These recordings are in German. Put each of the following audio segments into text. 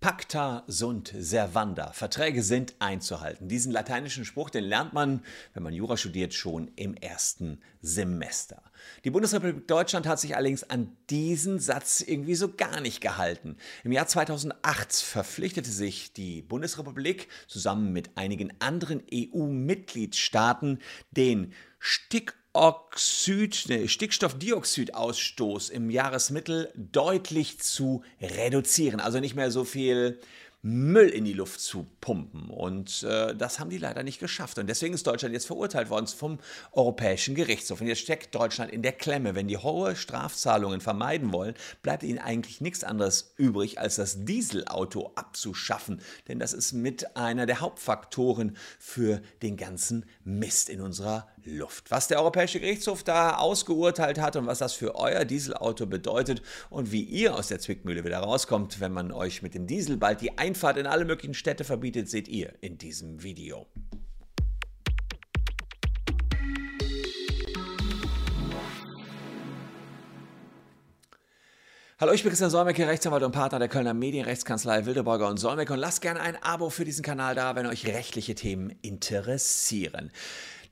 Pacta sunt servanda. Verträge sind einzuhalten. Diesen lateinischen Spruch, den lernt man, wenn man Jura studiert, schon im ersten Semester. Die Bundesrepublik Deutschland hat sich allerdings an diesen Satz irgendwie so gar nicht gehalten. Im Jahr 2008 verpflichtete sich die Bundesrepublik zusammen mit einigen anderen EU-Mitgliedstaaten, den Stick Oxid, nee, Stickstoffdioxidausstoß im Jahresmittel deutlich zu reduzieren. Also nicht mehr so viel Müll in die Luft zu pumpen. Und äh, das haben die leider nicht geschafft. Und deswegen ist Deutschland jetzt verurteilt worden vom Europäischen Gerichtshof. Und jetzt steckt Deutschland in der Klemme. Wenn die hohe Strafzahlungen vermeiden wollen, bleibt ihnen eigentlich nichts anderes übrig, als das Dieselauto abzuschaffen. Denn das ist mit einer der Hauptfaktoren für den ganzen Mist in unserer Luft. Was der Europäische Gerichtshof da ausgeurteilt hat und was das für euer Dieselauto bedeutet und wie ihr aus der Zwickmühle wieder rauskommt, wenn man euch mit dem Diesel bald die Einfahrt in alle möglichen Städte verbietet, seht ihr in diesem Video. Hallo, ich bin Christian Solmecke, Rechtsanwalt und Partner der Kölner Medienrechtskanzlei Wildeborger und Solmecke und lasst gerne ein Abo für diesen Kanal da, wenn euch rechtliche Themen interessieren.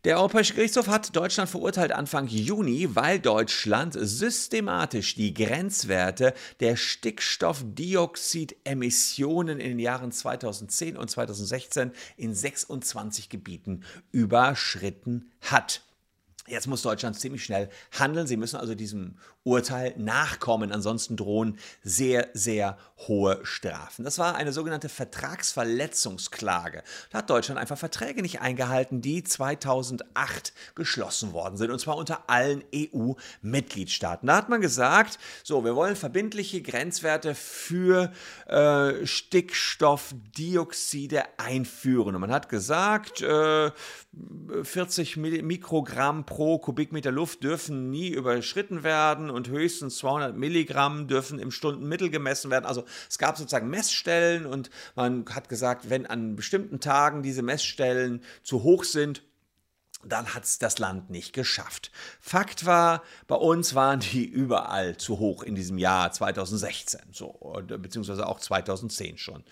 Der Europäische Gerichtshof hat Deutschland verurteilt Anfang Juni, weil Deutschland systematisch die Grenzwerte der Stickstoffdioxidemissionen in den Jahren 2010 und 2016 in 26 Gebieten überschritten hat. Jetzt muss Deutschland ziemlich schnell handeln. Sie müssen also diesem Urteil nachkommen. Ansonsten drohen sehr, sehr hohe Strafen. Das war eine sogenannte Vertragsverletzungsklage. Da hat Deutschland einfach Verträge nicht eingehalten, die 2008 geschlossen worden sind. Und zwar unter allen EU-Mitgliedstaaten. Da hat man gesagt, so, wir wollen verbindliche Grenzwerte für äh, Stickstoffdioxide einführen. Und man hat gesagt, äh, 40 Mikrogramm pro Kubikmeter Luft dürfen nie überschritten werden und höchstens 200 Milligramm dürfen im Stundenmittel gemessen werden. Also es gab sozusagen Messstellen und man hat gesagt, wenn an bestimmten Tagen diese Messstellen zu hoch sind, dann hat es das Land nicht geschafft. Fakt war, bei uns waren die überall zu hoch in diesem Jahr 2016, so, beziehungsweise auch 2010 schon.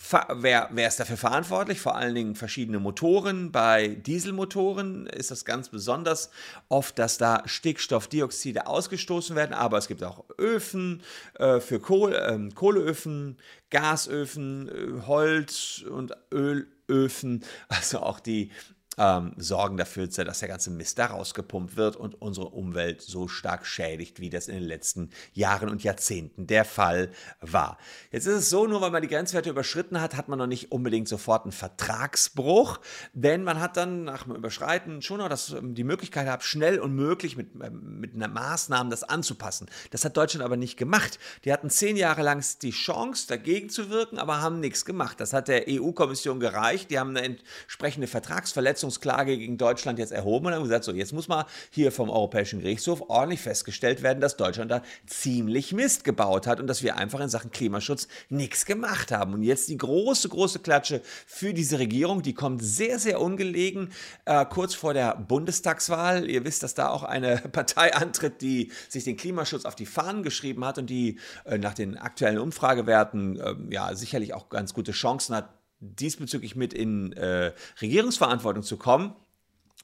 Wer, wer, ist dafür verantwortlich? Vor allen Dingen verschiedene Motoren. Bei Dieselmotoren ist das ganz besonders oft, dass da Stickstoffdioxide ausgestoßen werden, aber es gibt auch Öfen äh, für Kohle, äh, Kohleöfen, Gasöfen, äh, Holz- und Ölöfen, also auch die ähm, sorgen dafür, dass der ganze Mist da rausgepumpt wird und unsere Umwelt so stark schädigt, wie das in den letzten Jahren und Jahrzehnten der Fall war. Jetzt ist es so, nur weil man die Grenzwerte überschritten hat, hat man noch nicht unbedingt sofort einen Vertragsbruch, denn man hat dann nach dem Überschreiten schon noch das, ähm, die Möglichkeit gehabt, schnell und möglich mit, ähm, mit einer Maßnahmen das anzupassen. Das hat Deutschland aber nicht gemacht. Die hatten zehn Jahre lang die Chance, dagegen zu wirken, aber haben nichts gemacht. Das hat der EU-Kommission gereicht. Die haben eine entsprechende Vertragsverletzung Verfassungsklage gegen Deutschland jetzt erhoben und haben gesagt, so jetzt muss mal hier vom Europäischen Gerichtshof ordentlich festgestellt werden, dass Deutschland da ziemlich Mist gebaut hat und dass wir einfach in Sachen Klimaschutz nichts gemacht haben. Und jetzt die große, große Klatsche für diese Regierung, die kommt sehr, sehr ungelegen, äh, kurz vor der Bundestagswahl. Ihr wisst, dass da auch eine Partei antritt, die sich den Klimaschutz auf die Fahnen geschrieben hat und die äh, nach den aktuellen Umfragewerten äh, ja sicherlich auch ganz gute Chancen hat, diesbezüglich mit in äh, Regierungsverantwortung zu kommen.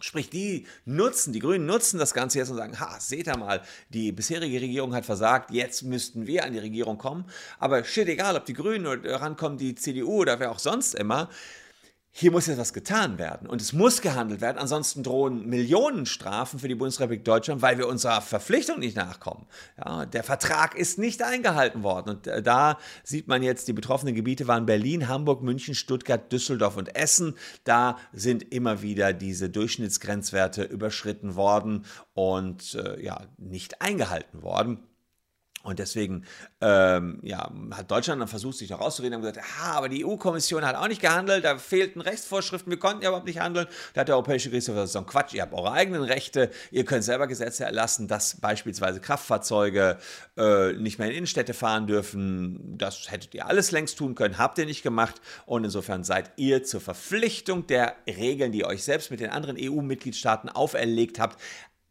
Sprich, die nutzen, die Grünen nutzen das Ganze jetzt und sagen, ha, seht ihr mal, die bisherige Regierung hat versagt, jetzt müssten wir an die Regierung kommen. Aber shit, egal, ob die Grünen rankommen, die CDU oder wer auch sonst immer, hier muss jetzt was getan werden und es muss gehandelt werden. Ansonsten drohen Millionenstrafen für die Bundesrepublik Deutschland, weil wir unserer Verpflichtung nicht nachkommen. Ja, der Vertrag ist nicht eingehalten worden. Und äh, da sieht man jetzt, die betroffenen Gebiete waren Berlin, Hamburg, München, Stuttgart, Düsseldorf und Essen. Da sind immer wieder diese Durchschnittsgrenzwerte überschritten worden und äh, ja, nicht eingehalten worden. Und deswegen ähm, ja, hat Deutschland dann versucht, sich da rauszureden und gesagt, ah, aber die EU-Kommission hat auch nicht gehandelt, da fehlten Rechtsvorschriften, wir konnten ja überhaupt nicht handeln. Da hat der Europäische Gerichtshof gesagt, so ein Quatsch, ihr habt eure eigenen Rechte, ihr könnt selber Gesetze erlassen, dass beispielsweise Kraftfahrzeuge äh, nicht mehr in Innenstädte fahren dürfen. Das hättet ihr alles längst tun können, habt ihr nicht gemacht. Und insofern seid ihr zur Verpflichtung der Regeln, die ihr euch selbst mit den anderen EU-Mitgliedstaaten auferlegt habt,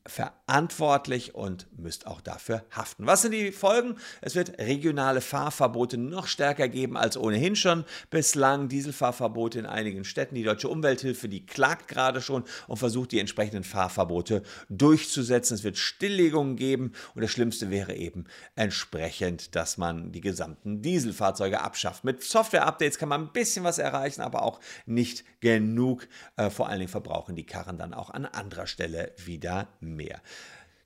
verantwortlich und müsst auch dafür haften. Was sind die Folgen? Es wird regionale Fahrverbote noch stärker geben als ohnehin schon bislang. Dieselfahrverbote in einigen Städten. Die Deutsche Umwelthilfe, die klagt gerade schon und versucht die entsprechenden Fahrverbote durchzusetzen. Es wird Stilllegungen geben und das Schlimmste wäre eben entsprechend, dass man die gesamten Dieselfahrzeuge abschafft. Mit Software-Updates kann man ein bisschen was erreichen, aber auch nicht genug. Äh, vor allen Dingen verbrauchen die Karren dann auch an anderer Stelle wieder mehr mehr.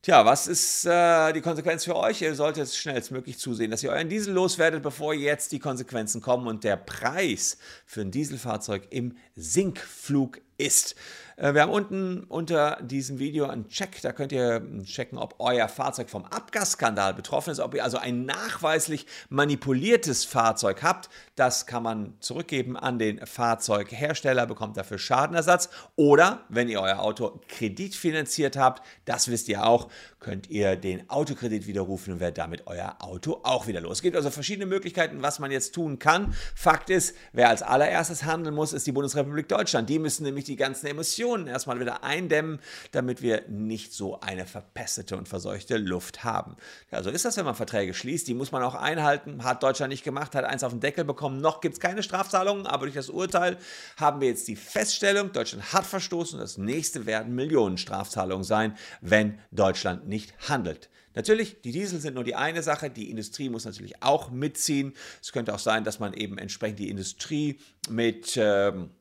Tja, was ist äh, die Konsequenz für euch? Ihr solltet schnellstmöglich zusehen, dass ihr euren Diesel loswerdet, bevor jetzt die Konsequenzen kommen und der Preis für ein Dieselfahrzeug im Sinkflug ist. Äh, wir haben unten unter diesem Video einen Check, da könnt ihr checken, ob euer Fahrzeug vom Abgasskandal betroffen ist, ob ihr also ein nachweislich manipuliertes Fahrzeug habt. Das kann man zurückgeben an den Fahrzeughersteller, bekommt dafür Schadenersatz. Oder wenn ihr euer Auto kreditfinanziert habt, das wisst ihr auch, könnt ihr den Autokredit widerrufen und werdet damit euer Auto auch wieder los. Es gibt also verschiedene Möglichkeiten, was man jetzt tun kann. Fakt ist, wer als allererstes handeln muss, ist die Bundesrepublik Deutschland. Die müssen nämlich die ganzen Emissionen erstmal wieder eindämmen, damit wir nicht so eine verpestete und verseuchte Luft haben. Ja, so ist das, wenn man Verträge schließt. Die muss man auch einhalten. Hat Deutschland nicht gemacht, hat eins auf den Deckel bekommen. Noch gibt es keine Strafzahlungen, aber durch das Urteil haben wir jetzt die Feststellung, Deutschland hat verstoßen. Das nächste werden Millionen Strafzahlungen sein, wenn Deutschland nicht handelt. Natürlich, die Diesel sind nur die eine Sache, die Industrie muss natürlich auch mitziehen. Es könnte auch sein, dass man eben entsprechend die Industrie mit ähm,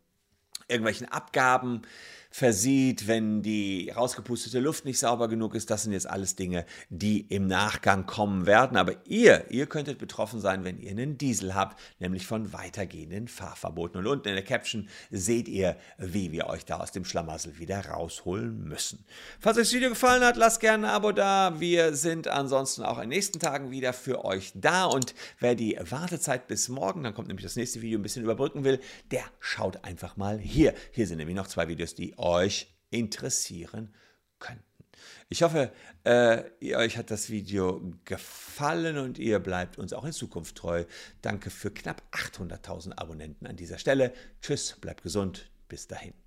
irgendwelchen Abgaben versieht, wenn die rausgepustete Luft nicht sauber genug ist. Das sind jetzt alles Dinge, die im Nachgang kommen werden. Aber ihr, ihr könntet betroffen sein, wenn ihr einen Diesel habt, nämlich von weitergehenden Fahrverboten. Und unten in der Caption seht ihr, wie wir euch da aus dem Schlamassel wieder rausholen müssen. Falls euch das Video gefallen hat, lasst gerne ein Abo da. Wir sind ansonsten auch in den nächsten Tagen wieder für euch da. Und wer die Wartezeit bis morgen, dann kommt nämlich das nächste Video, ein bisschen überbrücken will, der schaut einfach mal hier. Hier sind nämlich noch zwei Videos, die euch interessieren könnten. Ich hoffe, äh, euch hat das Video gefallen und ihr bleibt uns auch in Zukunft treu. Danke für knapp 800.000 Abonnenten an dieser Stelle. Tschüss, bleibt gesund, bis dahin.